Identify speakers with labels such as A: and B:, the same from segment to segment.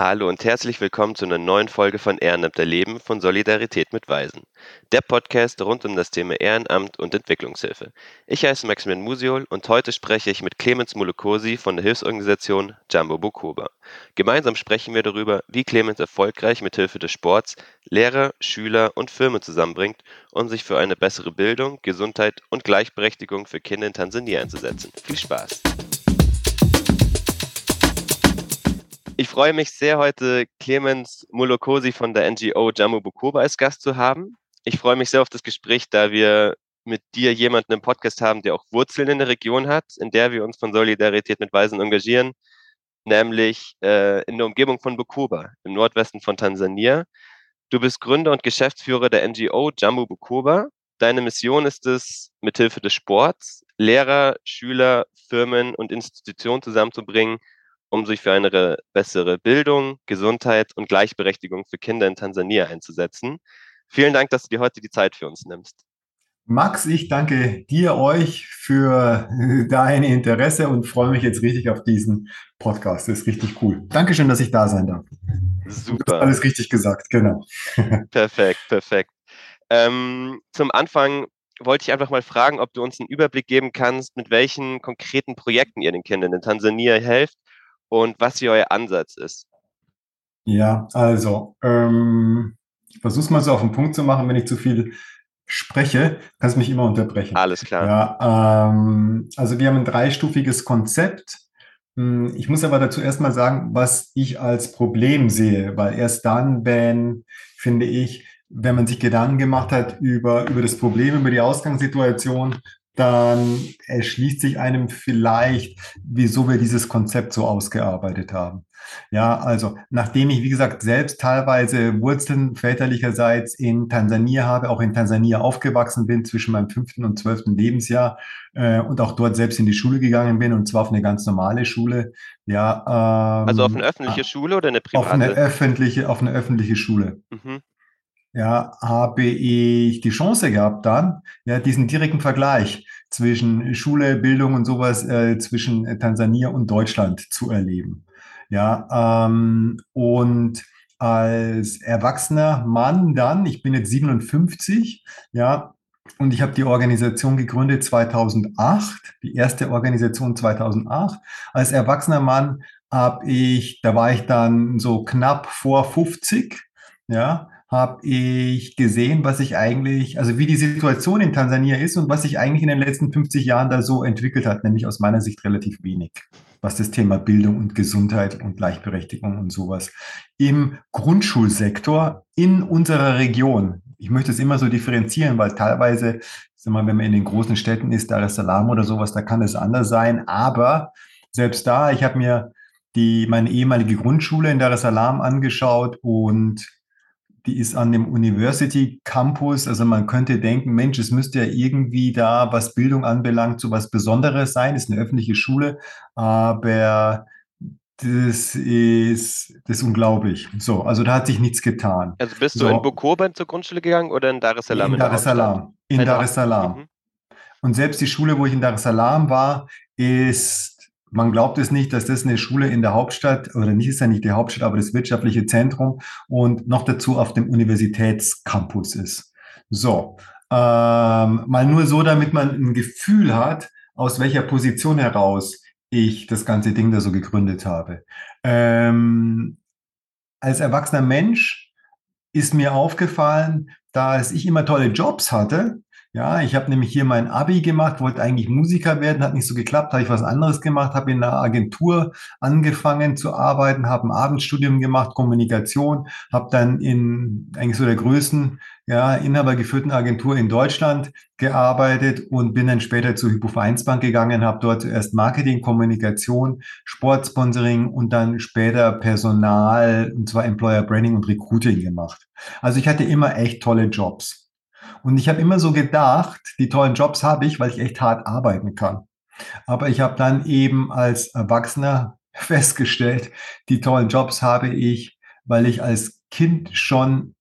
A: Hallo und herzlich willkommen zu einer neuen Folge von Ehrenamt Leben von Solidarität mit Weisen. Der Podcast rund um das Thema Ehrenamt und Entwicklungshilfe. Ich heiße Maximilian Musiol und heute spreche ich mit Clemens Mulukosi von der Hilfsorganisation Jumbo Bukoba. Gemeinsam sprechen wir darüber, wie Clemens erfolgreich mit Hilfe des Sports Lehrer, Schüler und Firmen zusammenbringt, um sich für eine bessere Bildung, Gesundheit und Gleichberechtigung für Kinder in Tansania einzusetzen. Viel Spaß! Freue mich sehr, heute Clemens Mulokosi von der NGO Jammu Bukoba als Gast zu haben. Ich freue mich sehr auf das Gespräch, da wir mit dir jemanden im Podcast haben, der auch Wurzeln in der Region hat, in der wir uns von Solidarität mit Weisen engagieren, nämlich äh, in der Umgebung von Bukoba, im Nordwesten von Tansania. Du bist Gründer und Geschäftsführer der NGO Jammu Bukoba. Deine Mission ist es, mithilfe des Sports Lehrer, Schüler, Firmen und Institutionen zusammenzubringen, um sich für eine bessere Bildung, Gesundheit und Gleichberechtigung für Kinder in Tansania einzusetzen. Vielen Dank, dass du dir heute die Zeit für uns nimmst.
B: Max, ich danke dir, euch für dein Interesse und freue mich jetzt richtig auf diesen Podcast. Das ist richtig cool. Dankeschön, dass ich da sein darf.
A: Super.
B: alles richtig gesagt, genau.
A: Perfekt, perfekt. Ähm, zum Anfang wollte ich einfach mal fragen, ob du uns einen Überblick geben kannst, mit welchen konkreten Projekten ihr den Kindern in Tansania helft und was hier euer Ansatz ist.
B: Ja, also ähm, ich versuche es mal so auf den Punkt zu machen, wenn ich zu viel spreche, kannst du mich immer unterbrechen.
A: Alles klar.
B: Ja, ähm, also wir haben ein dreistufiges Konzept. Hm, ich muss aber dazu erstmal sagen, was ich als Problem sehe, weil erst dann, wenn, finde ich, wenn man sich Gedanken gemacht hat über, über das Problem, über die Ausgangssituation, dann erschließt sich einem vielleicht, wieso wir dieses Konzept so ausgearbeitet haben. Ja, also nachdem ich, wie gesagt, selbst teilweise Wurzeln väterlicherseits in Tansania habe, auch in Tansania aufgewachsen bin zwischen meinem fünften und zwölften Lebensjahr äh, und auch dort selbst in die Schule gegangen bin und zwar auf eine ganz normale Schule. Ja,
A: ähm, also auf eine öffentliche Schule oder eine private?
B: Auf eine öffentliche, auf eine öffentliche Schule. Mhm ja, habe ich die Chance gehabt dann, ja, diesen direkten Vergleich zwischen Schule, Bildung und sowas äh, zwischen Tansania und Deutschland zu erleben. Ja, ähm, und als erwachsener Mann dann, ich bin jetzt 57, ja, und ich habe die Organisation gegründet 2008, die erste Organisation 2008. Als erwachsener Mann habe ich, da war ich dann so knapp vor 50, ja, habe ich gesehen, was sich eigentlich, also wie die Situation in Tansania ist und was sich eigentlich in den letzten 50 Jahren da so entwickelt hat, nämlich aus meiner Sicht relativ wenig, was das Thema Bildung und Gesundheit und Gleichberechtigung und sowas im Grundschulsektor in unserer Region. Ich möchte es immer so differenzieren, weil teilweise, sag mal, wenn man in den großen Städten ist, Dar es Salaam oder sowas, da kann es anders sein. Aber selbst da, ich habe mir die, meine ehemalige Grundschule in Dar es Salaam angeschaut und die ist an dem University Campus. Also man könnte denken, Mensch, es müsste ja irgendwie da, was Bildung anbelangt, so was Besonderes sein. Es ist eine öffentliche Schule, aber das ist, das ist unglaublich. So, also da hat sich nichts getan.
A: Also bist
B: so.
A: du in Bukoban zur Grundschule gegangen oder in Dar es Salaam?
B: In, Dar es Salaam. In Dar es Salaam. Mhm. Und selbst die Schule, wo ich in Dar es Salaam war, ist man glaubt es nicht, dass das eine Schule in der Hauptstadt, oder nicht ist ja nicht die Hauptstadt, aber das wirtschaftliche Zentrum und noch dazu auf dem Universitätscampus ist. So, ähm, mal nur so, damit man ein Gefühl hat, aus welcher Position heraus ich das ganze Ding da so gegründet habe. Ähm, als erwachsener Mensch ist mir aufgefallen, dass ich immer tolle Jobs hatte, ja, ich habe nämlich hier mein Abi gemacht, wollte eigentlich Musiker werden, hat nicht so geklappt, habe ich was anderes gemacht, habe in einer Agentur angefangen zu arbeiten, habe ein Abendstudium gemacht, Kommunikation, habe dann in eigentlich so der größten, ja, inhabergeführten Agentur in Deutschland gearbeitet und bin dann später zur Hypo Vereinsbank gegangen, habe dort zuerst Marketing, Kommunikation, Sportsponsoring und dann später Personal, und zwar Employer Branding und Recruiting gemacht. Also ich hatte immer echt tolle Jobs. Und ich habe immer so gedacht, die tollen Jobs habe ich, weil ich echt hart arbeiten kann. Aber ich habe dann eben als Erwachsener festgestellt, die tollen Jobs habe ich, weil ich als Kind schon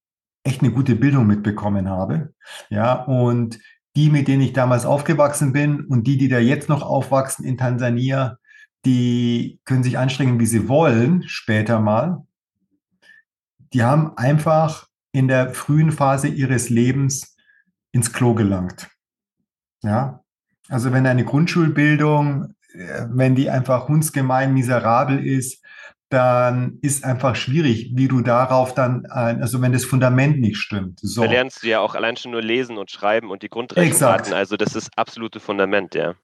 B: echt eine gute Bildung mitbekommen habe. Ja, und die, mit denen ich damals aufgewachsen bin und die, die da jetzt noch aufwachsen in Tansania, die können sich anstrengen, wie sie wollen, später mal. die haben einfach in der frühen Phase ihres Lebens ins Klo gelangt. Ja, also wenn eine Grundschulbildung, äh, wenn die einfach hundsgemein miserabel ist, dann ist einfach schwierig, wie du darauf dann, also wenn das Fundament nicht stimmt.
A: So. Da lernst du ja auch allein schon nur lesen und schreiben und die Grundrechenarten. Also das ist absolute Fundament, ja.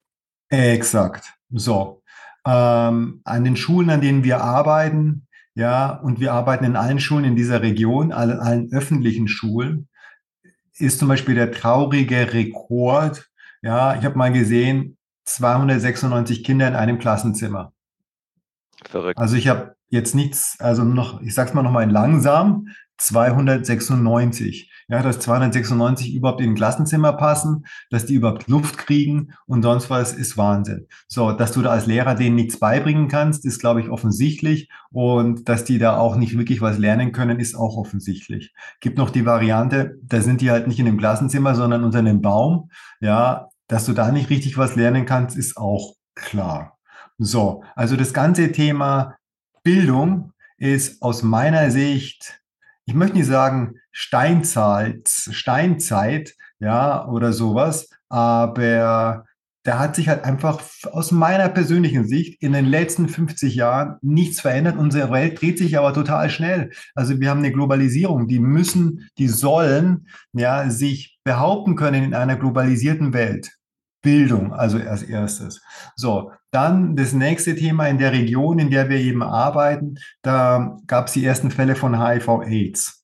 B: Exakt. So. Ähm, an den Schulen, an denen wir arbeiten, ja, und wir arbeiten in allen Schulen in dieser Region, allen, allen öffentlichen Schulen, ist zum Beispiel der traurige Rekord. Ja, ich habe mal gesehen, 296 Kinder in einem Klassenzimmer. Verrückt. Also ich habe jetzt nichts, also noch, ich sag's mal nochmal langsam, 296. Ja, dass 296 überhaupt in ein Klassenzimmer passen, dass die überhaupt Luft kriegen und sonst was ist Wahnsinn. So, dass du da als Lehrer denen nichts beibringen kannst, ist, glaube ich, offensichtlich. Und dass die da auch nicht wirklich was lernen können, ist auch offensichtlich. Gibt noch die Variante, da sind die halt nicht in einem Klassenzimmer, sondern unter einem Baum. Ja, dass du da nicht richtig was lernen kannst, ist auch klar. So, also das ganze Thema Bildung ist aus meiner Sicht, ich möchte nicht sagen Steinzeit, Steinzeit, ja, oder sowas, aber da hat sich halt einfach aus meiner persönlichen Sicht in den letzten 50 Jahren nichts verändert. Unsere Welt dreht sich aber total schnell. Also wir haben eine Globalisierung. Die müssen, die sollen ja sich behaupten können in einer globalisierten Welt. Bildung, also als erstes. So, dann das nächste Thema in der Region, in der wir eben arbeiten, da gab es die ersten Fälle von HIV-AIDS.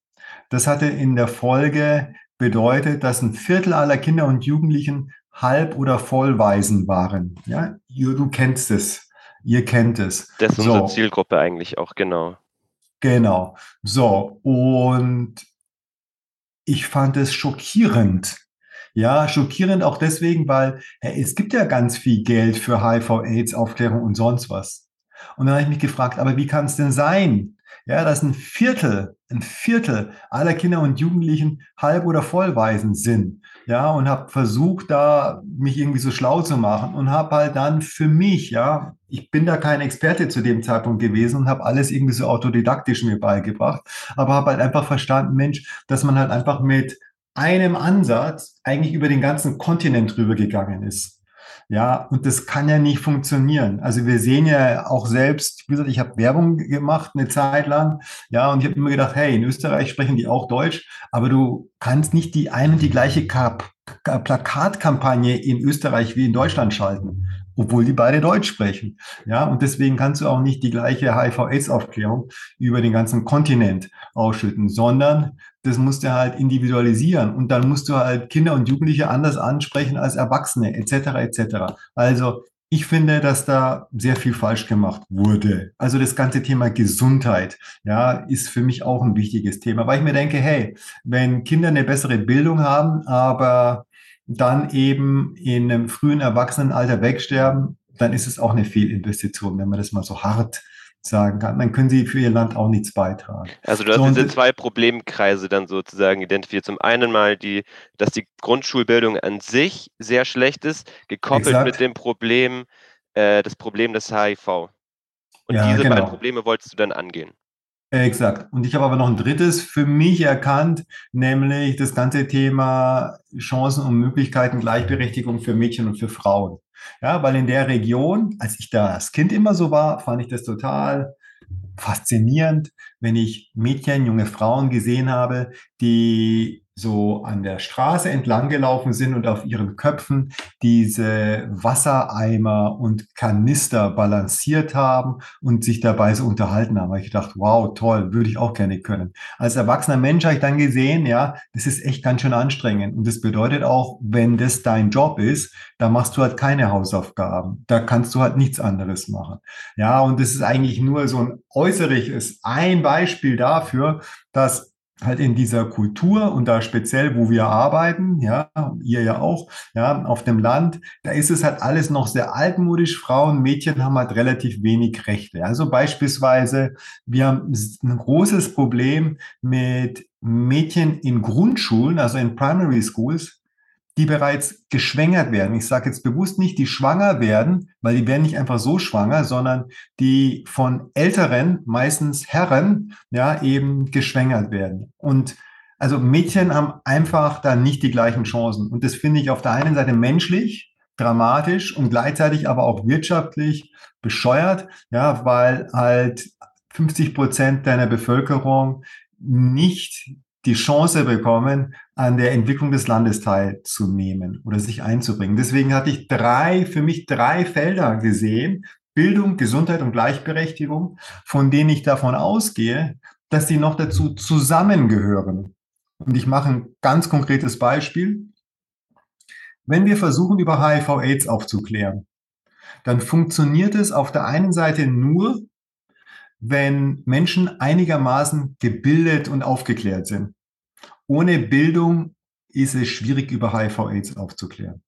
B: Das hatte in der Folge bedeutet, dass ein Viertel aller Kinder und Jugendlichen halb- oder vollweisen waren. Ja, du kennst es. Ihr kennt es.
A: Das ist unsere so. Zielgruppe eigentlich auch, genau.
B: Genau. So, und ich fand es schockierend, ja, schockierend auch deswegen, weil hey, es gibt ja ganz viel Geld für HIV-Aids-Aufklärung und sonst was. Und dann habe ich mich gefragt, aber wie kann es denn sein, ja, dass ein Viertel, ein Viertel aller Kinder und Jugendlichen halb- oder vollweisen sind. Ja, und habe versucht, da mich irgendwie so schlau zu machen und habe halt dann für mich, ja, ich bin da kein Experte zu dem Zeitpunkt gewesen und habe alles irgendwie so autodidaktisch mir beigebracht, aber habe halt einfach verstanden, Mensch, dass man halt einfach mit einem Ansatz eigentlich über den ganzen Kontinent drüber gegangen ist. Ja, und das kann ja nicht funktionieren. Also wir sehen ja auch selbst, wie gesagt, ich habe Werbung gemacht eine Zeit lang, ja, und ich habe immer gedacht, hey, in Österreich sprechen die auch Deutsch, aber du kannst nicht die eine und die gleiche Plakatkampagne in Österreich wie in Deutschland schalten obwohl die beide Deutsch sprechen. Ja, und deswegen kannst du auch nicht die gleiche HIV-AIDS-Aufklärung über den ganzen Kontinent ausschütten, sondern das musst du halt individualisieren und dann musst du halt Kinder und Jugendliche anders ansprechen als Erwachsene, etc., etc. Also ich finde, dass da sehr viel falsch gemacht wurde. Also das ganze Thema Gesundheit, ja, ist für mich auch ein wichtiges Thema, weil ich mir denke, hey, wenn Kinder eine bessere Bildung haben, aber dann eben in einem frühen Erwachsenenalter wegsterben, dann ist es auch eine Fehlinvestition, wenn man das mal so hart sagen kann. Dann können sie für ihr Land auch nichts beitragen.
A: Also du hast so, diese zwei Problemkreise dann sozusagen identifiziert. Zum einen mal die, dass die Grundschulbildung an sich sehr schlecht ist, gekoppelt Exakt. mit dem Problem, äh, das Problem des HIV. Und ja, diese genau. beiden Probleme wolltest du dann angehen.
B: Exakt. Und ich habe aber noch ein drittes für mich erkannt, nämlich das ganze Thema Chancen und Möglichkeiten, Gleichberechtigung für Mädchen und für Frauen. Ja, weil in der Region, als ich da als Kind immer so war, fand ich das total faszinierend, wenn ich Mädchen, junge Frauen gesehen habe, die so an der Straße entlang gelaufen sind und auf ihren Köpfen diese Wassereimer und Kanister balanciert haben und sich dabei so unterhalten haben. ich dachte, wow, toll, würde ich auch gerne können. Als erwachsener Mensch habe ich dann gesehen, ja, das ist echt ganz schön anstrengend. Und das bedeutet auch, wenn das dein Job ist, da machst du halt keine Hausaufgaben. Da kannst du halt nichts anderes machen. Ja, und das ist eigentlich nur so ein äußerliches, ein Beispiel dafür, dass halt in dieser Kultur und da speziell, wo wir arbeiten, ja, ihr ja auch, ja, auf dem Land, da ist es halt alles noch sehr altmodisch. Frauen, Mädchen haben halt relativ wenig Rechte. Also beispielsweise, wir haben ein großes Problem mit Mädchen in Grundschulen, also in Primary Schools, die bereits geschwängert werden. Ich sage jetzt bewusst nicht, die schwanger werden, weil die werden nicht einfach so schwanger, sondern die von älteren, meistens Herren, ja, eben geschwängert werden. Und also Mädchen haben einfach da nicht die gleichen Chancen. Und das finde ich auf der einen Seite menschlich, dramatisch und gleichzeitig aber auch wirtschaftlich bescheuert, ja, weil halt 50 Prozent deiner Bevölkerung nicht die Chance bekommen, an der Entwicklung des Landes teilzunehmen oder sich einzubringen. Deswegen hatte ich drei, für mich drei Felder gesehen, Bildung, Gesundheit und Gleichberechtigung, von denen ich davon ausgehe, dass sie noch dazu zusammengehören. Und ich mache ein ganz konkretes Beispiel. Wenn wir versuchen, über HIV-Aids aufzuklären, dann funktioniert es auf der einen Seite nur, wenn Menschen einigermaßen gebildet und aufgeklärt sind. Ohne Bildung ist es schwierig, über HIV-Aids aufzuklären.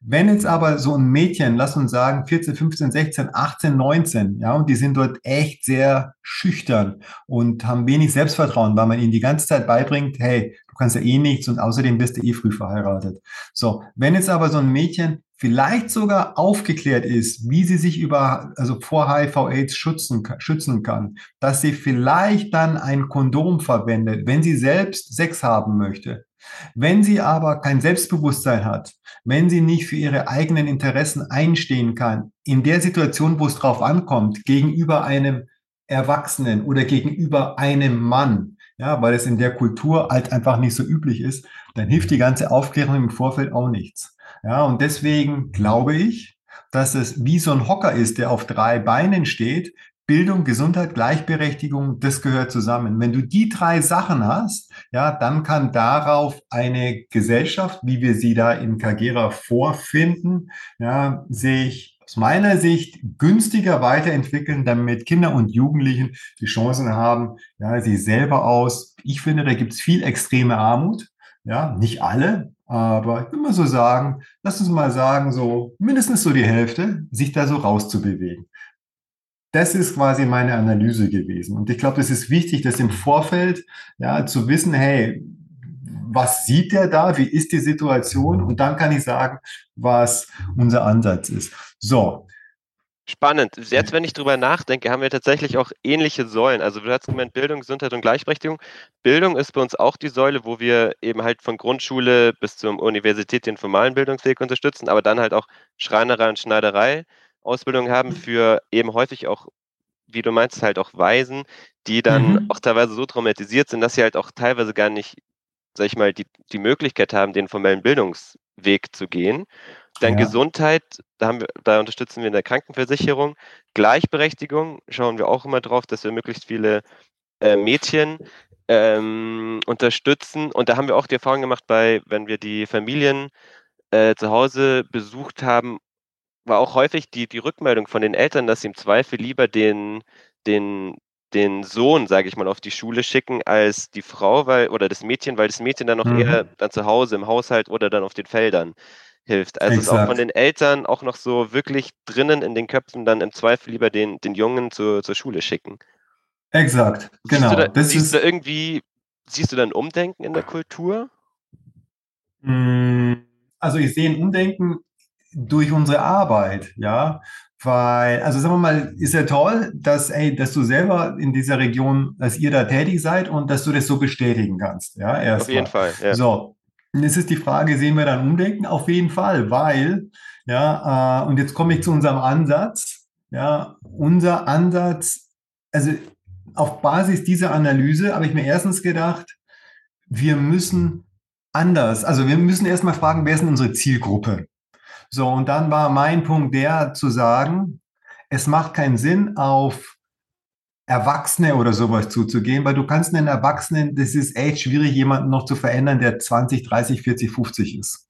B: Wenn jetzt aber so ein Mädchen, lass uns sagen, 14, 15, 16, 18, 19, ja, und die sind dort echt sehr schüchtern und haben wenig Selbstvertrauen, weil man ihnen die ganze Zeit beibringt, hey, du kannst ja eh nichts und außerdem bist du eh früh verheiratet. So, wenn jetzt aber so ein Mädchen vielleicht sogar aufgeklärt ist, wie sie sich über, also vor HIV-Aids schützen, schützen kann, dass sie vielleicht dann ein Kondom verwendet, wenn sie selbst Sex haben möchte, wenn sie aber kein Selbstbewusstsein hat, wenn sie nicht für ihre eigenen Interessen einstehen kann, in der Situation, wo es drauf ankommt, gegenüber einem Erwachsenen oder gegenüber einem Mann, ja, weil es in der Kultur halt einfach nicht so üblich ist, dann hilft die ganze Aufklärung im Vorfeld auch nichts. Ja, und deswegen glaube ich, dass es wie so ein Hocker ist, der auf drei Beinen steht, Bildung, Gesundheit, Gleichberechtigung, das gehört zusammen. Wenn du die drei Sachen hast, ja, dann kann darauf eine Gesellschaft, wie wir sie da in Kagera vorfinden, ja, sich aus meiner Sicht günstiger weiterentwickeln, damit Kinder und Jugendlichen die Chancen haben, ja, sie selber aus. Ich finde, da gibt es viel extreme Armut. Ja, nicht alle, aber ich will mal so sagen, lass uns mal sagen, so mindestens so die Hälfte, sich da so rauszubewegen das ist quasi meine Analyse gewesen. Und ich glaube, das ist wichtig, das im Vorfeld ja, zu wissen, hey, was sieht der da? Wie ist die Situation? Und dann kann ich sagen, was unser Ansatz ist. So.
A: Spannend. Jetzt, wenn ich drüber nachdenke, haben wir tatsächlich auch ähnliche Säulen. Also du hast gemeint Bildung, Gesundheit und Gleichberechtigung. Bildung ist bei uns auch die Säule, wo wir eben halt von Grundschule bis zur Universität den formalen Bildungsweg unterstützen, aber dann halt auch Schreinerei und Schneiderei Ausbildung haben für eben häufig auch, wie du meinst, halt auch Waisen, die dann mhm. auch teilweise so traumatisiert sind, dass sie halt auch teilweise gar nicht, sag ich mal, die, die Möglichkeit haben, den formellen Bildungsweg zu gehen. Dann ja. Gesundheit, da, haben wir, da unterstützen wir in der Krankenversicherung. Gleichberechtigung schauen wir auch immer drauf, dass wir möglichst viele äh, Mädchen ähm, unterstützen. Und da haben wir auch die Erfahrung gemacht, bei, wenn wir die Familien äh, zu Hause besucht haben war auch häufig die, die Rückmeldung von den Eltern, dass sie im Zweifel lieber den, den, den Sohn, sage ich mal, auf die Schule schicken als die Frau, weil, oder das Mädchen, weil das Mädchen dann noch mhm. eher dann zu Hause im Haushalt oder dann auf den Feldern hilft. Also Exakt. ist auch von den Eltern auch noch so wirklich drinnen in den Köpfen dann im Zweifel lieber den, den Jungen zur, zur Schule schicken.
B: Exakt, genau.
A: Siehst du, da, siehst du irgendwie, siehst du dann Umdenken in der Kultur?
B: Hm, also ich sehe ein Umdenken durch unsere Arbeit, ja. Weil, also sagen wir mal, ist ja toll, dass, ey, dass du selber in dieser Region, dass ihr da tätig seid und dass du das so bestätigen kannst. Ja,
A: erst Auf jeden mal. Fall. Ja.
B: So. Jetzt ist die Frage, sehen wir dann Umdenken? Auf jeden Fall, weil, ja, äh, und jetzt komme ich zu unserem Ansatz. Ja, unser Ansatz, also auf Basis dieser Analyse habe ich mir erstens gedacht, wir müssen anders, also wir müssen erstmal fragen, wer ist denn unsere Zielgruppe? So, und dann war mein Punkt der zu sagen, es macht keinen Sinn, auf Erwachsene oder sowas zuzugehen, weil du kannst einen Erwachsenen, das ist echt schwierig, jemanden noch zu verändern, der 20, 30, 40, 50 ist.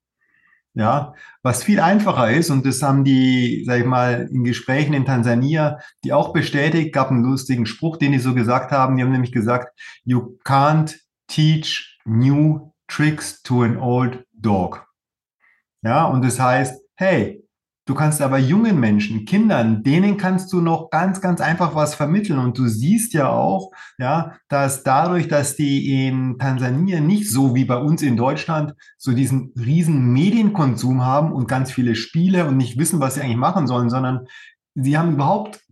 B: Ja, was viel einfacher ist, und das haben die, sag ich mal, in Gesprächen in Tansania, die auch bestätigt, gab einen lustigen Spruch, den die so gesagt haben. Die haben nämlich gesagt, you can't teach new tricks to an old dog. Ja, und das heißt, hey, Du kannst aber jungen Menschen, Kindern, denen kannst du noch ganz, ganz einfach was vermitteln. Und du siehst ja auch, ja, dass dadurch, dass die in Tansania nicht so wie bei uns in Deutschland so diesen riesen Medienkonsum haben und ganz viele Spiele und nicht wissen, was sie eigentlich machen sollen, sondern sie haben überhaupt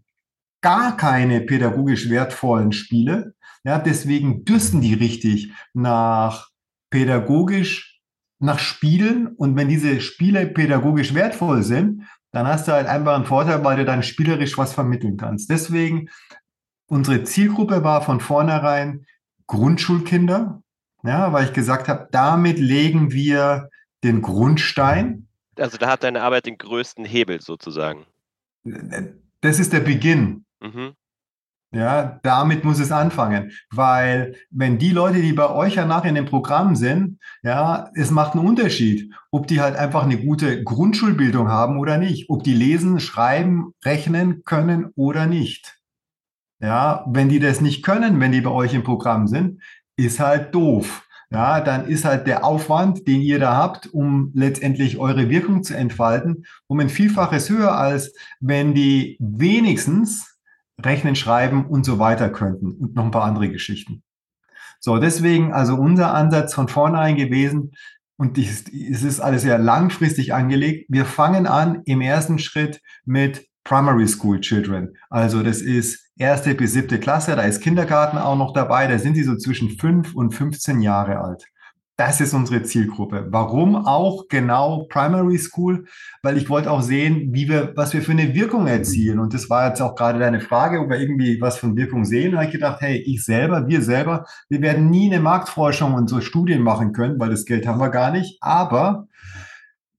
B: gar keine pädagogisch wertvollen Spiele. Ja, deswegen dürsten die richtig nach pädagogisch nach Spielen und wenn diese Spiele pädagogisch wertvoll sind, dann hast du halt einfach einen Vorteil, weil du dann spielerisch was vermitteln kannst. Deswegen, unsere Zielgruppe war von vornherein Grundschulkinder, ja, weil ich gesagt habe, damit legen wir den Grundstein.
A: Also da hat deine Arbeit den größten Hebel sozusagen.
B: Das ist der Beginn. Mhm. Ja, damit muss es anfangen, weil wenn die Leute, die bei euch ja nachher in dem Programm sind, ja, es macht einen Unterschied, ob die halt einfach eine gute Grundschulbildung haben oder nicht, ob die lesen, schreiben, rechnen können oder nicht. Ja, wenn die das nicht können, wenn die bei euch im Programm sind, ist halt doof. Ja, dann ist halt der Aufwand, den ihr da habt, um letztendlich eure Wirkung zu entfalten, um ein Vielfaches höher als wenn die wenigstens rechnen, schreiben und so weiter könnten und noch ein paar andere Geschichten. So, deswegen also unser Ansatz von vornherein gewesen, und es ist alles sehr langfristig angelegt. Wir fangen an im ersten Schritt mit Primary School Children. Also das ist erste bis siebte Klasse, da ist Kindergarten auch noch dabei, da sind sie so zwischen fünf und 15 Jahre alt. Das ist unsere Zielgruppe. Warum auch genau Primary School? Weil ich wollte auch sehen, wie wir, was wir für eine Wirkung erzielen. Und das war jetzt auch gerade deine Frage, ob wir irgendwie was von Wirkung sehen. Da habe ich gedacht, hey, ich selber, wir selber, wir werden nie eine Marktforschung und so Studien machen können, weil das Geld haben wir gar nicht. Aber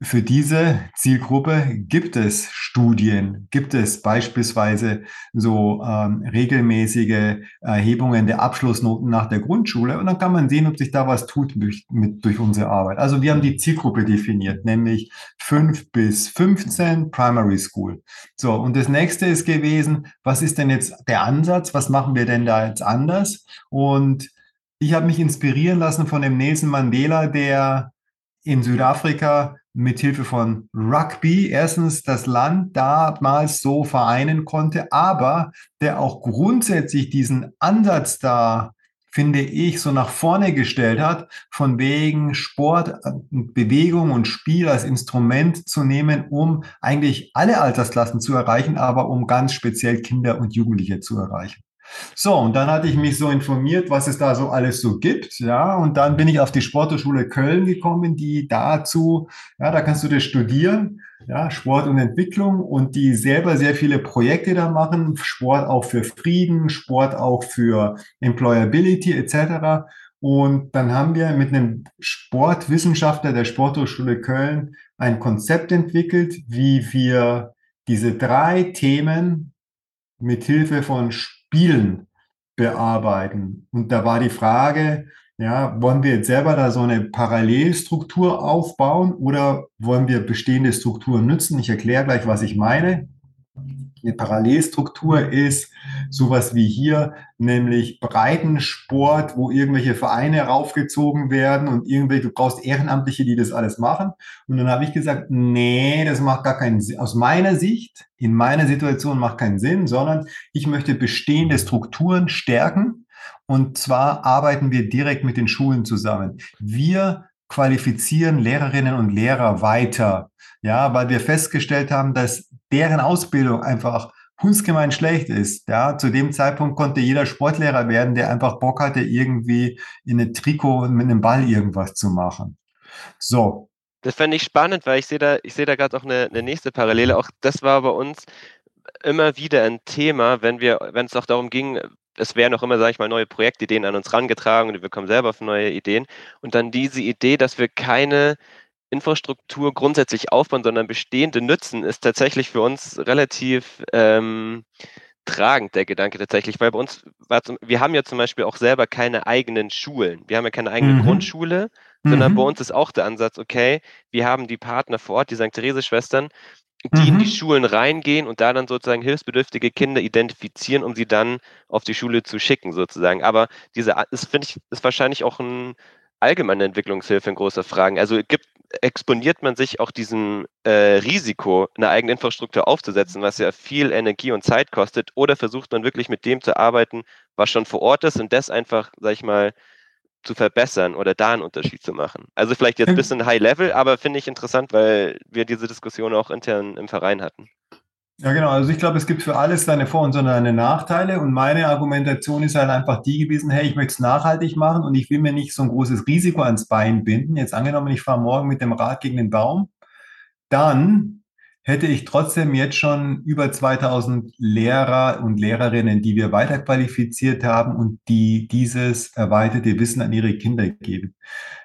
B: für diese Zielgruppe gibt es Studien, gibt es beispielsweise so ähm, regelmäßige Erhebungen der Abschlussnoten nach der Grundschule und dann kann man sehen, ob sich da was tut durch, mit, durch unsere Arbeit. Also wir haben die Zielgruppe definiert, nämlich fünf bis 15 Primary School. So, und das nächste ist gewesen, was ist denn jetzt der Ansatz? Was machen wir denn da jetzt anders? Und ich habe mich inspirieren lassen von dem Nelson Mandela, der in Südafrika mithilfe von Rugby erstens das Land damals so vereinen konnte, aber der auch grundsätzlich diesen Ansatz da, finde ich, so nach vorne gestellt hat, von wegen Sport, Bewegung und Spiel als Instrument zu nehmen, um eigentlich alle Altersklassen zu erreichen, aber um ganz speziell Kinder und Jugendliche zu erreichen. So, und dann hatte ich mich so informiert, was es da so alles so gibt, ja, und dann bin ich auf die Sporthochschule Köln gekommen, die dazu, ja, da kannst du das studieren, ja, Sport und Entwicklung und die selber sehr viele Projekte da machen, Sport auch für Frieden, Sport auch für Employability etc. Und dann haben wir mit einem Sportwissenschaftler der Sporthochschule Köln ein Konzept entwickelt, wie wir diese drei Themen mit Hilfe von Spielen bearbeiten. Und da war die Frage, ja, wollen wir jetzt selber da so eine Parallelstruktur aufbauen oder wollen wir bestehende Strukturen nutzen? Ich erkläre gleich, was ich meine. Eine Parallelstruktur ist sowas wie hier, nämlich Breitensport, wo irgendwelche Vereine raufgezogen werden und irgendwelche, du brauchst Ehrenamtliche, die das alles machen. Und dann habe ich gesagt, nee, das macht gar keinen Sinn. Aus meiner Sicht, in meiner Situation macht keinen Sinn, sondern ich möchte bestehende Strukturen stärken. Und zwar arbeiten wir direkt mit den Schulen zusammen. Wir qualifizieren Lehrerinnen und Lehrer weiter. Ja, weil wir festgestellt haben, dass deren Ausbildung einfach hundsgemein schlecht ist. Ja, zu dem Zeitpunkt konnte jeder Sportlehrer werden, der einfach Bock hatte, irgendwie in einem Trikot mit einem Ball irgendwas zu machen. So.
A: Das fände ich spannend, weil ich sehe da, ich sehe da gerade auch eine, eine nächste Parallele. Auch das war bei uns immer wieder ein Thema, wenn wir, wenn es auch darum ging, es werden auch immer, sage ich mal, neue Projektideen an uns rangetragen und wir kommen selber auf neue Ideen. Und dann diese Idee, dass wir keine Infrastruktur grundsätzlich aufbauen, sondern bestehende nützen, ist tatsächlich für uns relativ ähm, tragend, der Gedanke tatsächlich, weil bei uns, wir haben ja zum Beispiel auch selber keine eigenen Schulen. Wir haben ja keine eigene mhm. Grundschule, sondern mhm. bei uns ist auch der Ansatz, okay, wir haben die Partner vor Ort, die St. Therese-Schwestern, die mhm. in die Schulen reingehen und da dann sozusagen hilfsbedürftige Kinder identifizieren, um sie dann auf die Schule zu schicken, sozusagen. Aber diese, das finde ich, ist wahrscheinlich auch ein allgemeine Entwicklungshilfe in großer Fragen. Also gibt exponiert man sich auch diesem äh, Risiko, eine eigene Infrastruktur aufzusetzen, was ja viel Energie und Zeit kostet, oder versucht man wirklich mit dem zu arbeiten, was schon vor Ort ist und das einfach, sag ich mal, zu verbessern oder da einen Unterschied zu machen. Also vielleicht jetzt ein bisschen High Level, aber finde ich interessant, weil wir diese Diskussion auch intern im Verein hatten.
B: Ja, genau. Also ich glaube, es gibt für alles seine Vor- und seine Nachteile. Und meine Argumentation ist halt einfach die gewesen, hey, ich möchte es nachhaltig machen und ich will mir nicht so ein großes Risiko ans Bein binden. Jetzt angenommen, ich fahre morgen mit dem Rad gegen den Baum, dann hätte ich trotzdem jetzt schon über 2000 Lehrer und Lehrerinnen, die wir weiterqualifiziert haben und die dieses erweiterte Wissen an ihre Kinder geben.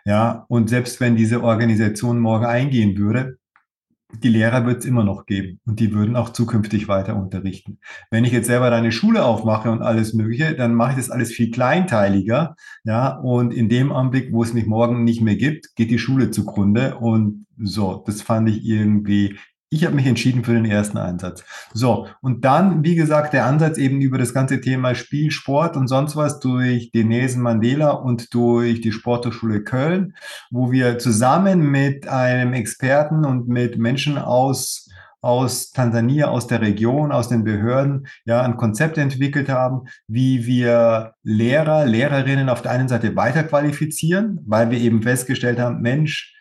B: Ja, und selbst wenn diese Organisation morgen eingehen würde, die Lehrer wird es immer noch geben und die würden auch zukünftig weiter unterrichten. Wenn ich jetzt selber eine Schule aufmache und alles Mögliche, dann mache ich das alles viel kleinteiliger, ja, und in dem Augenblick, wo es mich morgen nicht mehr gibt, geht die Schule zugrunde und so, das fand ich irgendwie ich habe mich entschieden für den ersten Einsatz. So, und dann, wie gesagt, der Ansatz eben über das ganze Thema Spiel, Sport und sonst was durch den Nelson Mandela und durch die Sporthochschule Köln, wo wir zusammen mit einem Experten und mit Menschen aus aus Tansania, aus der Region, aus den Behörden, ja, ein Konzept entwickelt haben, wie wir Lehrer, Lehrerinnen auf der einen Seite weiterqualifizieren, weil wir eben festgestellt haben, Mensch,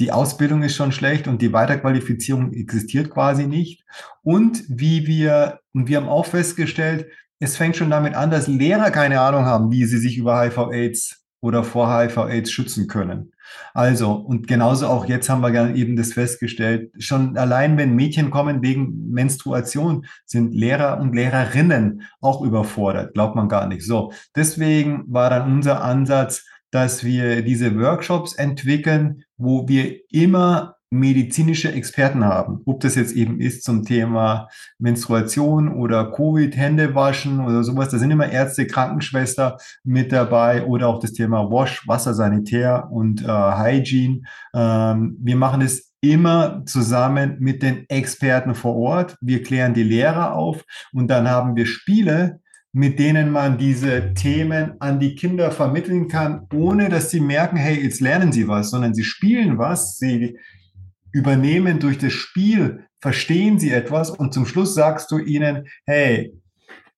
B: die Ausbildung ist schon schlecht und die Weiterqualifizierung existiert quasi nicht. Und wie wir, und wir haben auch festgestellt, es fängt schon damit an, dass Lehrer keine Ahnung haben, wie sie sich über HIV-Aids oder vor HIV-Aids schützen können. Also, und genauso auch jetzt haben wir eben das festgestellt, schon allein wenn Mädchen kommen wegen Menstruation, sind Lehrer und Lehrerinnen auch überfordert, glaubt man gar nicht. So, deswegen war dann unser Ansatz, dass wir diese Workshops entwickeln, wo wir immer medizinische Experten haben. Ob das jetzt eben ist zum Thema Menstruation oder Covid, Hände waschen oder sowas. Da sind immer Ärzte, Krankenschwester mit dabei oder auch das Thema Wash, Wasser, Sanitär und äh, Hygiene. Ähm, wir machen es immer zusammen mit den Experten vor Ort. Wir klären die Lehrer auf und dann haben wir Spiele, mit denen man diese Themen an die Kinder vermitteln kann, ohne dass sie merken, hey, jetzt lernen sie was, sondern sie spielen was, sie übernehmen durch das Spiel, verstehen sie etwas und zum Schluss sagst du ihnen, hey,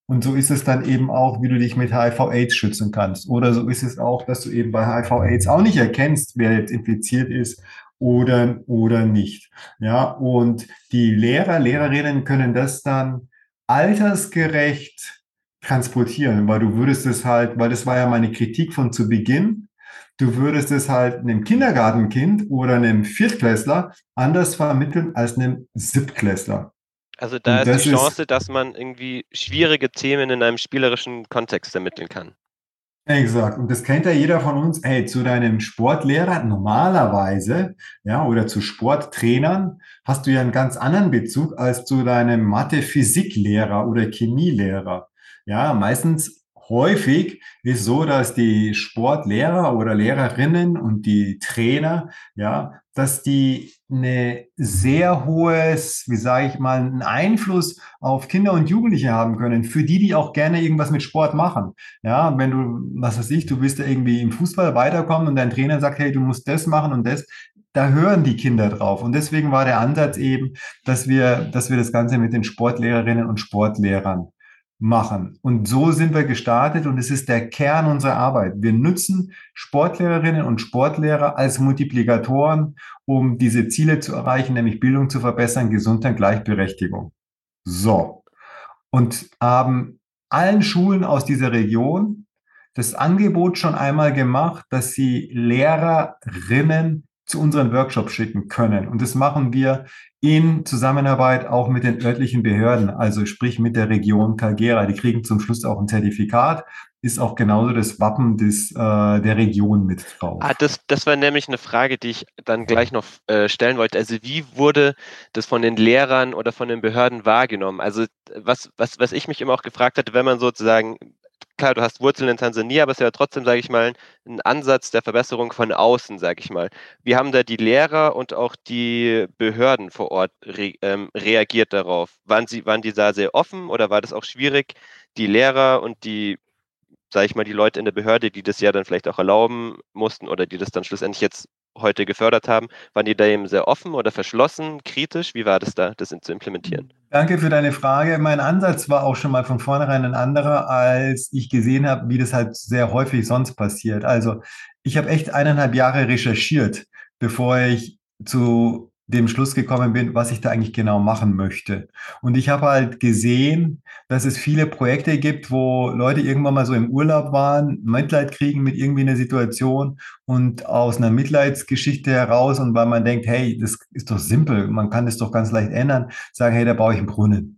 B: und so ist es dann eben auch, wie du dich mit HIV-Aids schützen kannst. Oder so ist es auch, dass du eben bei HIV-Aids auch nicht erkennst, wer jetzt infiziert ist oder, oder nicht. Ja, und die Lehrer, Lehrerinnen können das dann altersgerecht transportieren, weil du würdest es halt, weil das war ja meine Kritik von zu Beginn, du würdest es halt einem Kindergartenkind oder einem Viertklässler anders vermitteln als einem Siebtklässler.
A: Also da ist die Chance, ist, dass man irgendwie schwierige Themen in einem spielerischen Kontext ermitteln kann.
B: Exakt. Und das kennt ja jeder von uns. Hey, zu deinem Sportlehrer normalerweise, ja, oder zu Sporttrainern hast du ja einen ganz anderen Bezug als zu deinem Mathe-Physiklehrer oder Chemielehrer. Ja, meistens häufig ist so, dass die Sportlehrer oder Lehrerinnen und die Trainer, ja, dass die eine sehr hohes, wie sage ich mal, einen Einfluss auf Kinder und Jugendliche haben können, für die, die auch gerne irgendwas mit Sport machen. Ja, wenn du, was weiß ich, du willst da irgendwie im Fußball weiterkommen und dein Trainer sagt, hey, du musst das machen und das, da hören die Kinder drauf. Und deswegen war der Ansatz eben, dass wir, dass wir das Ganze mit den Sportlehrerinnen und Sportlehrern machen. Und so sind wir gestartet und es ist der Kern unserer Arbeit. Wir nutzen Sportlehrerinnen und Sportlehrer als Multiplikatoren, um diese Ziele zu erreichen, nämlich Bildung zu verbessern, Gesundheit, Gleichberechtigung. So. Und haben allen Schulen aus dieser Region das Angebot schon einmal gemacht, dass sie Lehrerinnen zu unseren Workshops schicken können. Und das machen wir in Zusammenarbeit auch mit den örtlichen Behörden, also sprich mit der Region Calgera. Die kriegen zum Schluss auch ein Zertifikat, ist auch genauso das Wappen des, äh, der Region mit drauf.
A: Ah, das, das war nämlich eine Frage, die ich dann gleich noch äh, stellen wollte. Also wie wurde das von den Lehrern oder von den Behörden wahrgenommen? Also was, was, was ich mich immer auch gefragt hatte, wenn man sozusagen klar, du hast Wurzeln in Tansania, aber es ist ja trotzdem, sage ich mal, ein Ansatz der Verbesserung von außen, sage ich mal. Wie haben da die Lehrer und auch die Behörden vor Ort re ähm, reagiert darauf? Waren, sie, waren die da sehr offen oder war das auch schwierig, die Lehrer und die, sage ich mal, die Leute in der Behörde, die das ja dann vielleicht auch erlauben mussten oder die das dann schlussendlich jetzt heute gefördert haben. Waren die dem sehr offen oder verschlossen, kritisch? Wie war das da, das zu implementieren?
B: Danke für deine Frage. Mein Ansatz war auch schon mal von vornherein ein anderer, als ich gesehen habe, wie das halt sehr häufig sonst passiert. Also ich habe echt eineinhalb Jahre recherchiert, bevor ich zu dem Schluss gekommen bin, was ich da eigentlich genau machen möchte. Und ich habe halt gesehen, dass es viele Projekte gibt, wo Leute irgendwann mal so im Urlaub waren, Mitleid kriegen mit irgendwie einer Situation und aus einer Mitleidsgeschichte heraus und weil man denkt, hey, das ist doch simpel, man kann das doch ganz leicht ändern, sagen, hey, da baue ich einen Brunnen.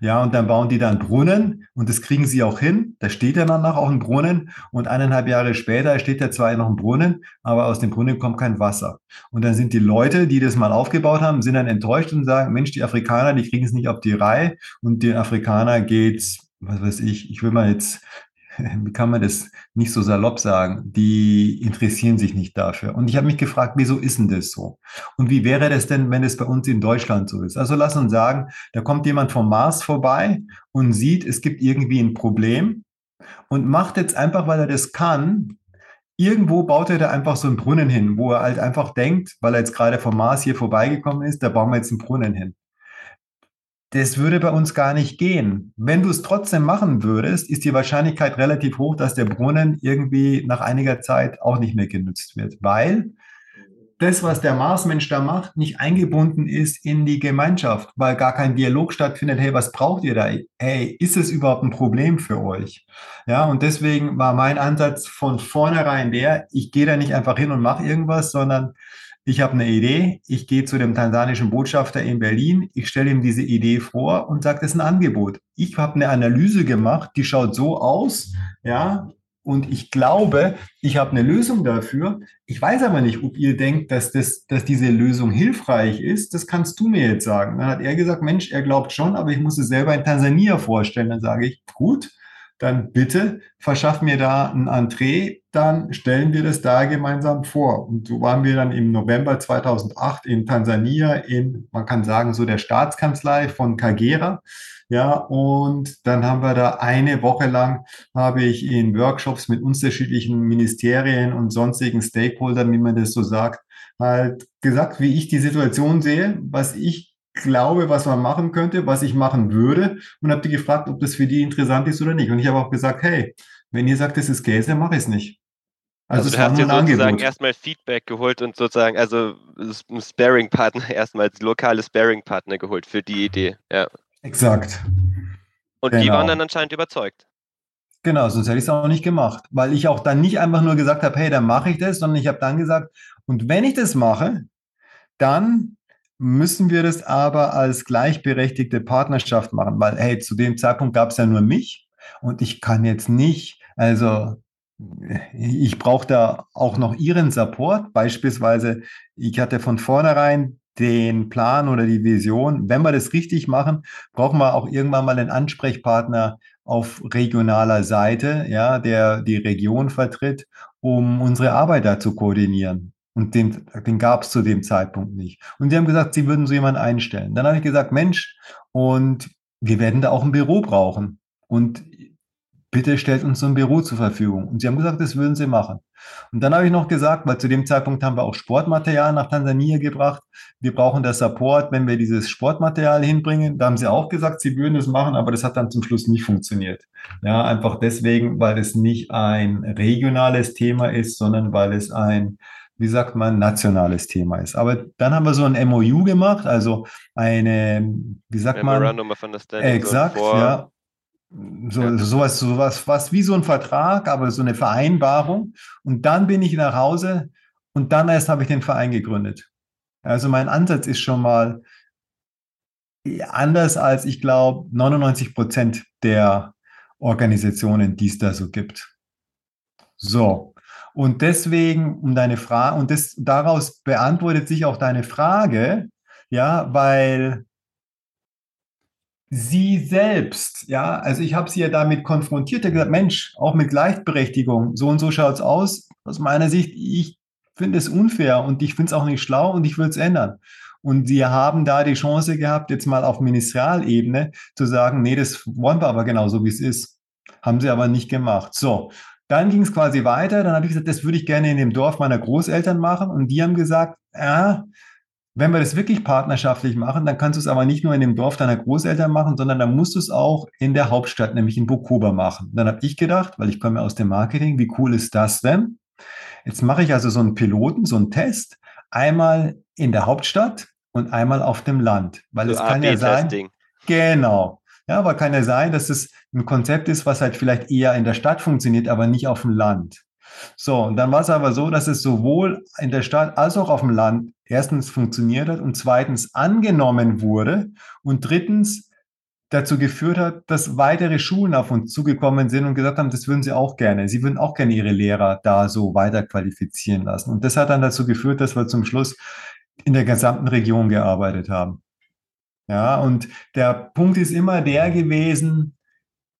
B: Ja, und dann bauen die dann Brunnen und das kriegen sie auch hin. Da steht ja danach auch ein Brunnen und eineinhalb Jahre später steht da zwar noch ein Brunnen, aber aus dem Brunnen kommt kein Wasser. Und dann sind die Leute, die das mal aufgebaut haben, sind dann enttäuscht und sagen, Mensch, die Afrikaner, die kriegen es nicht auf die Reihe und den Afrikaner geht's was weiß ich, ich will mal jetzt wie kann man das nicht so salopp sagen, die interessieren sich nicht dafür. Und ich habe mich gefragt, wieso ist denn das so? Und wie wäre das denn, wenn es bei uns in Deutschland so ist? Also lass uns sagen, da kommt jemand vom Mars vorbei und sieht, es gibt irgendwie ein Problem und macht jetzt einfach, weil er das kann, irgendwo baut er da einfach so einen Brunnen hin, wo er halt einfach denkt, weil er jetzt gerade vom Mars hier vorbeigekommen ist, da bauen wir jetzt einen Brunnen hin das würde bei uns gar nicht gehen. Wenn du es trotzdem machen würdest, ist die Wahrscheinlichkeit relativ hoch, dass der Brunnen irgendwie nach einiger Zeit auch nicht mehr genutzt wird, weil das, was der Marsmensch da macht, nicht eingebunden ist in die Gemeinschaft, weil gar kein Dialog stattfindet. Hey, was braucht ihr da? Hey, ist es überhaupt ein Problem für euch? Ja, und deswegen war mein Ansatz von vornherein der, ich gehe da nicht einfach hin und mache irgendwas, sondern ich habe eine Idee, ich gehe zu dem tansanischen Botschafter in Berlin, ich stelle ihm diese Idee vor und sage, das ist ein Angebot. Ich habe eine Analyse gemacht, die schaut so aus, ja, und ich glaube, ich habe eine Lösung dafür. Ich weiß aber nicht, ob ihr denkt, dass, das, dass diese Lösung hilfreich ist. Das kannst du mir jetzt sagen. Dann hat er gesagt, Mensch, er glaubt schon, aber ich muss es selber in Tansania vorstellen. Dann sage ich, gut, dann bitte verschaff mir da ein Entree, dann stellen wir das da gemeinsam vor. Und so waren wir dann im November 2008 in Tansania in, man kann sagen, so der Staatskanzlei von Kagera. Ja, und dann haben wir da eine Woche lang, habe ich in Workshops mit unterschiedlichen Ministerien und sonstigen Stakeholdern, wie man das so sagt, halt gesagt, wie ich die Situation sehe, was ich glaube, was man machen könnte, was ich machen würde und habe die gefragt, ob das für die interessant ist oder nicht. Und ich habe auch gesagt, hey, wenn ihr sagt, das ist Käse, mache ich es nicht.
A: Also, also du hast dir sozusagen Angebot. erstmal Feedback geholt und sozusagen, also ein Sparing-Partner, erstmal lokale Sparing-Partner geholt für die Idee. Ja.
B: Exakt.
A: Und genau. die waren dann anscheinend überzeugt.
B: Genau, sonst hätte ich es auch nicht gemacht, weil ich auch dann nicht einfach nur gesagt habe, hey, dann mache ich das, sondern ich habe dann gesagt, und wenn ich das mache, dann müssen wir das aber als gleichberechtigte Partnerschaft machen, weil hey, zu dem Zeitpunkt gab es ja nur mich und ich kann jetzt nicht, also ich brauche da auch noch Ihren Support. Beispielsweise, ich hatte von vornherein den Plan oder die Vision, wenn wir das richtig machen, brauchen wir auch irgendwann mal einen Ansprechpartner auf regionaler Seite, ja, der die Region vertritt, um unsere Arbeit da zu koordinieren. Und den, den gab es zu dem Zeitpunkt nicht. Und sie haben gesagt, sie würden so jemanden einstellen. Dann habe ich gesagt, Mensch, und wir werden da auch ein Büro brauchen. Und bitte stellt uns so ein Büro zur Verfügung. Und sie haben gesagt, das würden sie machen. Und dann habe ich noch gesagt, weil zu dem Zeitpunkt haben wir auch Sportmaterial nach Tansania gebracht. Wir brauchen das Support, wenn wir dieses Sportmaterial hinbringen. Da haben sie auch gesagt, sie würden es machen, aber das hat dann zum Schluss nicht funktioniert. Ja, einfach deswegen, weil es nicht ein regionales Thema ist, sondern weil es ein wie sagt man, nationales Thema ist. Aber dann haben wir so ein MOU gemacht, also eine, wie sagt Memorandum man? of Understanding. Exakt, so ja. So, ja. sowas, sowas, was wie so ein Vertrag, aber so eine Vereinbarung. Und dann bin ich nach Hause und dann erst habe ich den Verein gegründet. Also mein Ansatz ist schon mal anders als ich glaube 99 Prozent der Organisationen, die es da so gibt. So, und deswegen, um deine Frage, und das, daraus beantwortet sich auch deine Frage, ja, weil sie selbst, ja, also ich habe sie ja damit konfrontiert, er gesagt, Mensch, auch mit Gleichberechtigung, so und so schaut es aus. Aus meiner Sicht, ich finde es unfair und ich finde es auch nicht schlau und ich will es ändern. Und sie haben da die Chance gehabt, jetzt mal auf Ministerialebene zu sagen, nee, das wollen wir aber genauso, wie es ist. Haben sie aber nicht gemacht. So, dann ging es quasi weiter. Dann habe ich gesagt, das würde ich gerne in dem Dorf meiner Großeltern machen. Und die haben gesagt, ja, wenn wir das wirklich partnerschaftlich machen, dann kannst du es aber nicht nur in dem Dorf deiner Großeltern machen, sondern dann musst du es auch in der Hauptstadt, nämlich in Bukoba machen. Dann habe ich gedacht, weil ich komme aus dem Marketing, wie cool ist das denn? Jetzt mache ich also so einen Piloten, so einen Test, einmal in der Hauptstadt und einmal auf dem Land, weil so es kann ja sein. Genau. Ja, aber kann ja sein, dass es ein Konzept ist, was halt vielleicht eher in der Stadt funktioniert, aber nicht auf dem Land. So, und dann war es aber so, dass es sowohl in der Stadt als auch auf dem Land erstens funktioniert hat und zweitens angenommen wurde und drittens dazu geführt hat, dass weitere Schulen auf uns zugekommen sind und gesagt haben, das würden sie auch gerne. Sie würden auch gerne ihre Lehrer da so weiter qualifizieren lassen. Und das hat dann dazu geführt, dass wir zum Schluss in der gesamten Region gearbeitet haben. Ja, und der Punkt ist immer der gewesen,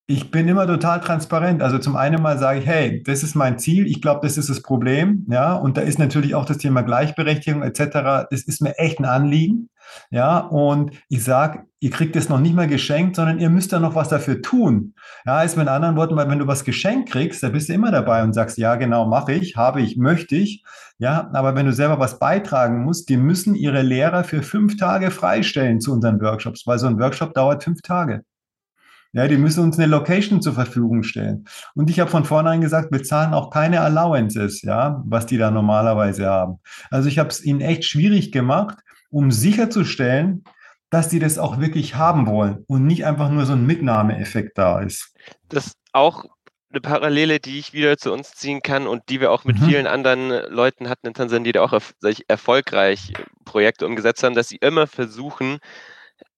B: ich bin immer total transparent. Also zum einen mal sage ich, hey, das ist mein Ziel, ich glaube, das ist das Problem, ja, und da ist natürlich auch das Thema Gleichberechtigung etc. Das ist mir echt ein Anliegen, ja, und ich sage, ihr kriegt es noch nicht mal geschenkt, sondern ihr müsst da noch was dafür tun. Ja, ist mit anderen Worten, weil wenn du was geschenkt kriegst, da bist du immer dabei und sagst, ja, genau, mache ich, habe ich, möchte ich, ja, aber wenn du selber was beitragen musst, die müssen ihre Lehrer für fünf Tage freistellen zu unseren Workshops, weil so ein Workshop dauert fünf Tage. Ja, die müssen uns eine Location zur Verfügung stellen. Und ich habe von vornherein gesagt, wir zahlen auch keine Allowances, ja, was die da normalerweise haben. Also ich habe es ihnen echt schwierig gemacht, um sicherzustellen, dass die das auch wirklich haben wollen und nicht einfach nur so ein Mitnahmeeffekt da ist.
A: Das ist auch eine Parallele, die ich wieder zu uns ziehen kann und die wir auch mit mhm. vielen anderen Leuten hatten in Tansania, die auch erfolgreich Projekte umgesetzt haben, dass sie immer versuchen,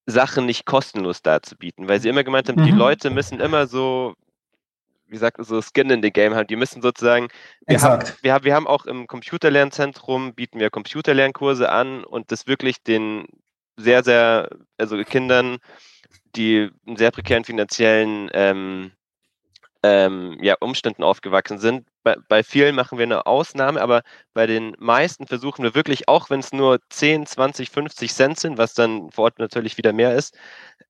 A: Sachen nicht kostenlos darzubieten, weil sie immer gemeint haben, mhm. die Leute müssen immer so, wie sagt so Skin in the Game haben. Die müssen sozusagen, wir haben, wir, haben, wir haben auch im Computerlernzentrum, bieten wir Computerlernkurse an und das wirklich den sehr, sehr, also Kindern, die in sehr prekären finanziellen ähm, ähm, ja, Umständen aufgewachsen sind. Bei, bei, vielen machen wir eine Ausnahme, aber bei den meisten versuchen wir wirklich, auch wenn es nur 10, 20, 50 Cent sind, was dann vor Ort natürlich wieder mehr ist,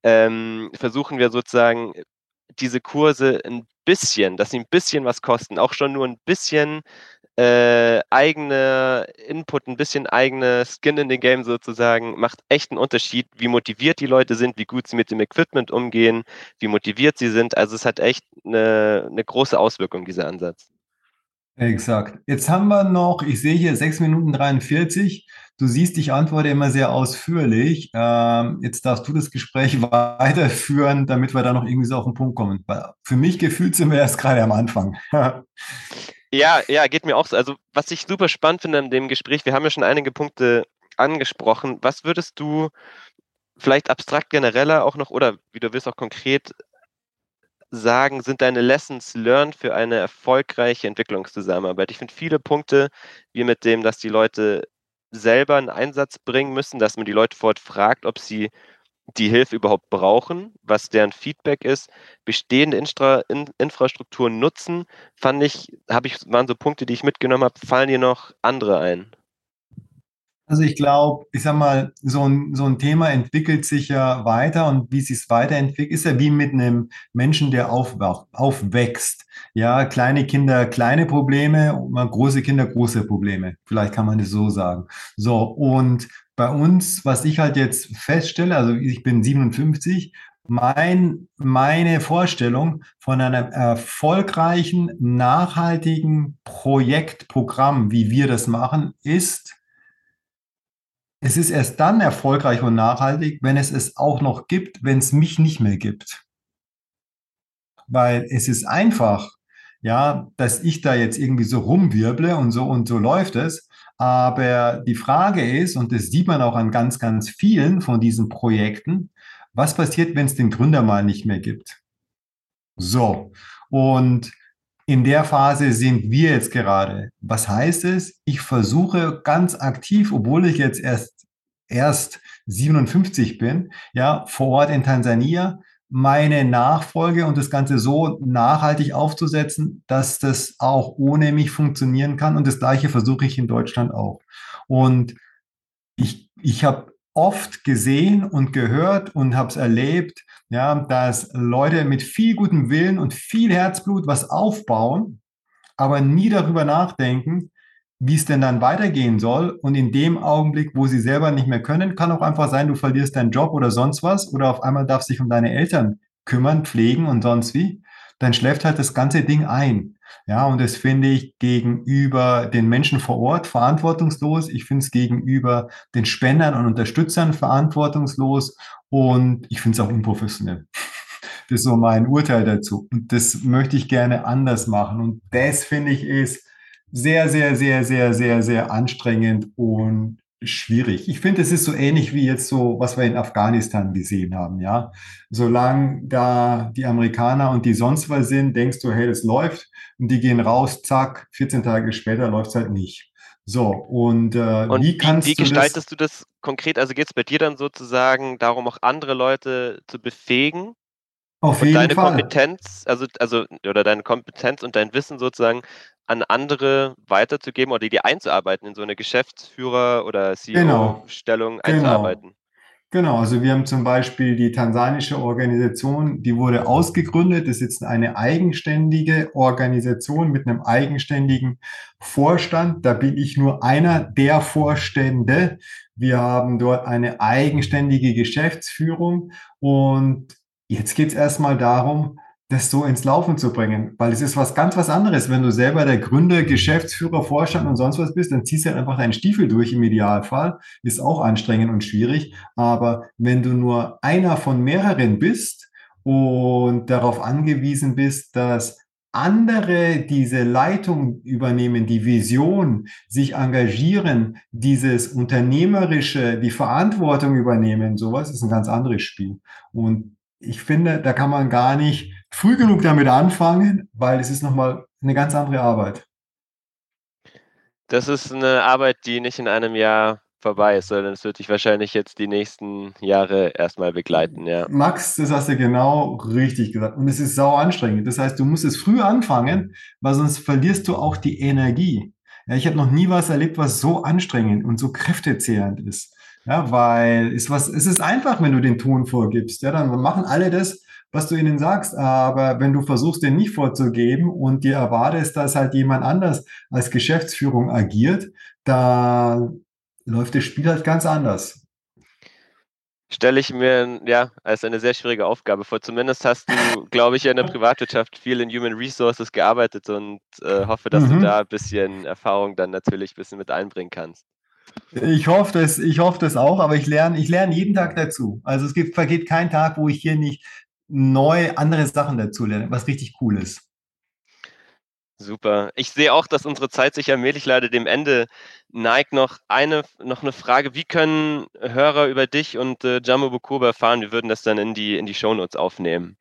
A: ähm, versuchen wir sozusagen diese Kurse ein bisschen, dass sie ein bisschen was kosten, auch schon nur ein bisschen äh, eigene Input, ein bisschen eigene Skin in the Game sozusagen, macht echt einen Unterschied, wie motiviert die Leute sind, wie gut sie mit dem Equipment umgehen, wie motiviert sie sind. Also es hat echt eine, eine große Auswirkung, dieser Ansatz.
B: Exakt. Jetzt haben wir noch, ich sehe hier 6 Minuten 43. Du siehst, ich antworte immer sehr ausführlich. Ähm, jetzt darfst du das Gespräch weiterführen, damit wir da noch irgendwie so auf den Punkt kommen. Für mich gefühlt sind wir erst gerade am Anfang.
A: Ja, ja, geht mir auch so. Also, was ich super spannend finde an dem Gespräch, wir haben ja schon einige Punkte angesprochen. Was würdest du vielleicht abstrakt genereller auch noch oder wie du willst auch konkret sagen, sind deine Lessons learned für eine erfolgreiche Entwicklungszusammenarbeit? Ich finde viele Punkte, wie mit dem, dass die Leute selber einen Einsatz bringen müssen, dass man die Leute fort fragt, ob sie die Hilfe überhaupt brauchen, was deren Feedback ist, bestehende Instra in Infrastrukturen nutzen, fand ich, habe ich, waren so Punkte, die ich mitgenommen habe, fallen dir noch andere ein?
B: Also ich glaube, ich sag mal, so ein, so ein Thema entwickelt sich ja weiter und wie sich es weiterentwickelt, ist ja wie mit einem Menschen, der aufwacht, aufwächst. Ja, kleine Kinder, kleine Probleme, große Kinder, große Probleme. Vielleicht kann man das so sagen. So, und bei uns, was ich halt jetzt feststelle, also ich bin 57, mein, meine Vorstellung von einem erfolgreichen, nachhaltigen Projektprogramm, wie wir das machen, ist, es ist erst dann erfolgreich und nachhaltig, wenn es es auch noch gibt, wenn es mich nicht mehr gibt. Weil es ist einfach, ja, dass ich da jetzt irgendwie so rumwirble und so und so läuft es. Aber die Frage ist, und das sieht man auch an ganz, ganz vielen von diesen Projekten, was passiert, wenn es den Gründer mal nicht mehr gibt? So. Und in der Phase sind wir jetzt gerade. Was heißt es? Ich versuche ganz aktiv, obwohl ich jetzt erst, erst 57 bin, ja, vor Ort in Tansania, meine Nachfolge und das Ganze so nachhaltig aufzusetzen, dass das auch ohne mich funktionieren kann. Und das Gleiche versuche ich in Deutschland auch. Und ich, ich habe oft gesehen und gehört und habe es erlebt, ja, dass Leute mit viel gutem Willen und viel Herzblut was aufbauen, aber nie darüber nachdenken, wie es denn dann weitergehen soll. Und in dem Augenblick, wo sie selber nicht mehr können, kann auch einfach sein, du verlierst deinen Job oder sonst was oder auf einmal darfst dich um deine Eltern kümmern, pflegen und sonst wie. Dann schläft halt das ganze Ding ein. Ja, und das finde ich gegenüber den Menschen vor Ort verantwortungslos. Ich finde es gegenüber den Spendern und Unterstützern verantwortungslos und ich finde es auch unprofessionell. Das ist so mein Urteil dazu. Und das möchte ich gerne anders machen. Und das finde ich ist sehr, sehr, sehr, sehr, sehr, sehr anstrengend und schwierig. Ich finde, es ist so ähnlich wie jetzt so, was wir in Afghanistan gesehen haben, ja. Solange da die Amerikaner und die sonst was sind, denkst du, hey, das läuft und die gehen raus, zack, 14 Tage später läuft es halt nicht. So, und, äh,
A: und wie kannst wie, wie gestaltest du das, du das konkret? Also geht es bei dir dann sozusagen darum, auch andere Leute zu befähigen?
B: Auf und jeden
A: deine
B: Fall.
A: Kompetenz, also, also, oder deine Kompetenz und dein Wissen sozusagen an andere weiterzugeben oder die einzuarbeiten in so eine Geschäftsführer- oder CEO-Stellung genau. einzuarbeiten. Genau.
B: Genau, also wir haben zum Beispiel die tansanische Organisation, die wurde ausgegründet. Das ist jetzt eine eigenständige Organisation mit einem eigenständigen Vorstand. Da bin ich nur einer der Vorstände. Wir haben dort eine eigenständige Geschäftsführung und jetzt geht es erstmal darum, das so ins Laufen zu bringen. Weil es ist was ganz was anderes. Wenn du selber der Gründer, Geschäftsführer, Vorstand und sonst was bist, dann ziehst du halt einfach deinen Stiefel durch im Idealfall. Ist auch anstrengend und schwierig. Aber wenn du nur einer von mehreren bist und darauf angewiesen bist, dass andere diese Leitung übernehmen, die Vision, sich engagieren, dieses Unternehmerische, die Verantwortung übernehmen, sowas ist ein ganz anderes Spiel. Und ich finde, da kann man gar nicht früh genug damit anfangen, weil es ist nochmal eine ganz andere Arbeit.
A: Das ist eine Arbeit, die nicht in einem Jahr vorbei ist, sondern es wird dich wahrscheinlich jetzt die nächsten Jahre erstmal begleiten, ja.
B: Max, das hast du genau richtig gesagt. Und es ist sau anstrengend. Das heißt, du musst es früh anfangen, weil sonst verlierst du auch die Energie. Ja, ich habe noch nie was erlebt, was so anstrengend und so kräftezehrend ist. Ja, weil es, was, es ist einfach, wenn du den Ton vorgibst. Ja, dann machen alle das, was du ihnen sagst. Aber wenn du versuchst, den nicht vorzugeben und dir erwartest, dass halt jemand anders als Geschäftsführung agiert, da läuft das Spiel halt ganz anders.
A: Stelle ich mir ja als eine sehr schwierige Aufgabe vor. Zumindest hast du, glaube ich, in der Privatwirtschaft viel in Human Resources gearbeitet und äh, hoffe, dass mhm. du da ein bisschen Erfahrung dann natürlich ein bisschen mit einbringen kannst.
B: Ich hoffe das, ich hoffe das auch, aber ich lerne, ich lerne jeden Tag dazu. Also es gibt, vergeht kein Tag, wo ich hier nicht neu andere Sachen dazu lernen, was richtig cool ist.
A: Super. Ich sehe auch, dass unsere Zeit sich allmählich leider dem Ende neigt. Noch eine, noch eine Frage. Wie können Hörer über dich und äh, Jumbo Bukoba erfahren? Wir würden das dann in die, in die Shownotes aufnehmen.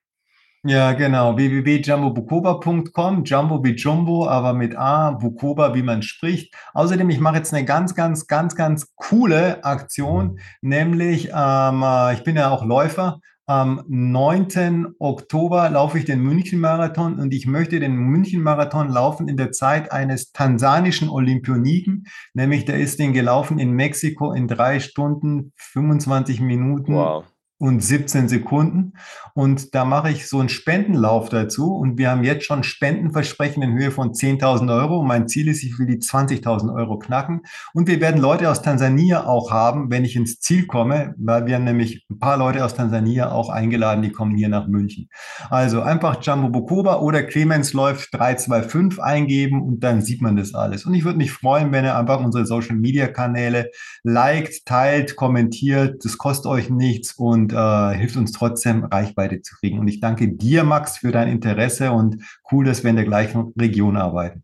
B: Ja, genau. www.jumbobukoba.com. Jumbo wie Jumbo, aber mit A, Bukoba, wie man spricht. Außerdem, ich mache jetzt eine ganz, ganz, ganz, ganz coole Aktion, nämlich, ähm, äh, ich bin ja auch Läufer am 9. Oktober laufe ich den München-Marathon und ich möchte den München-Marathon laufen in der Zeit eines tansanischen Olympioniken, nämlich der ist den gelaufen in Mexiko in drei Stunden, 25 Minuten. Wow und 17 Sekunden. Und da mache ich so einen Spendenlauf dazu. Und wir haben jetzt schon Spendenversprechen in Höhe von 10.000 Euro. Mein Ziel ist, ich will die 20.000 Euro knacken. Und wir werden Leute aus Tansania auch haben, wenn ich ins Ziel komme, weil wir haben nämlich ein paar Leute aus Tansania auch eingeladen, die kommen hier nach München. Also einfach Jumbo Bukoba oder Clemens läuft 325 eingeben und dann sieht man das alles. Und ich würde mich freuen, wenn ihr einfach unsere Social Media Kanäle liked, teilt, kommentiert. Das kostet euch nichts und und äh, hilft uns trotzdem, Reichweite zu kriegen. Und ich danke dir, Max, für dein Interesse und cool, dass wir in der gleichen Region arbeiten.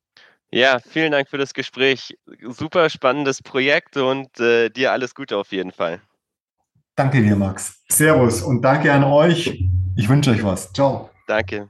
A: Ja, vielen Dank für das Gespräch. Super spannendes Projekt und äh, dir alles Gute auf jeden Fall.
B: Danke dir, Max. Servus und danke an euch. Ich wünsche euch was. Ciao.
A: Danke.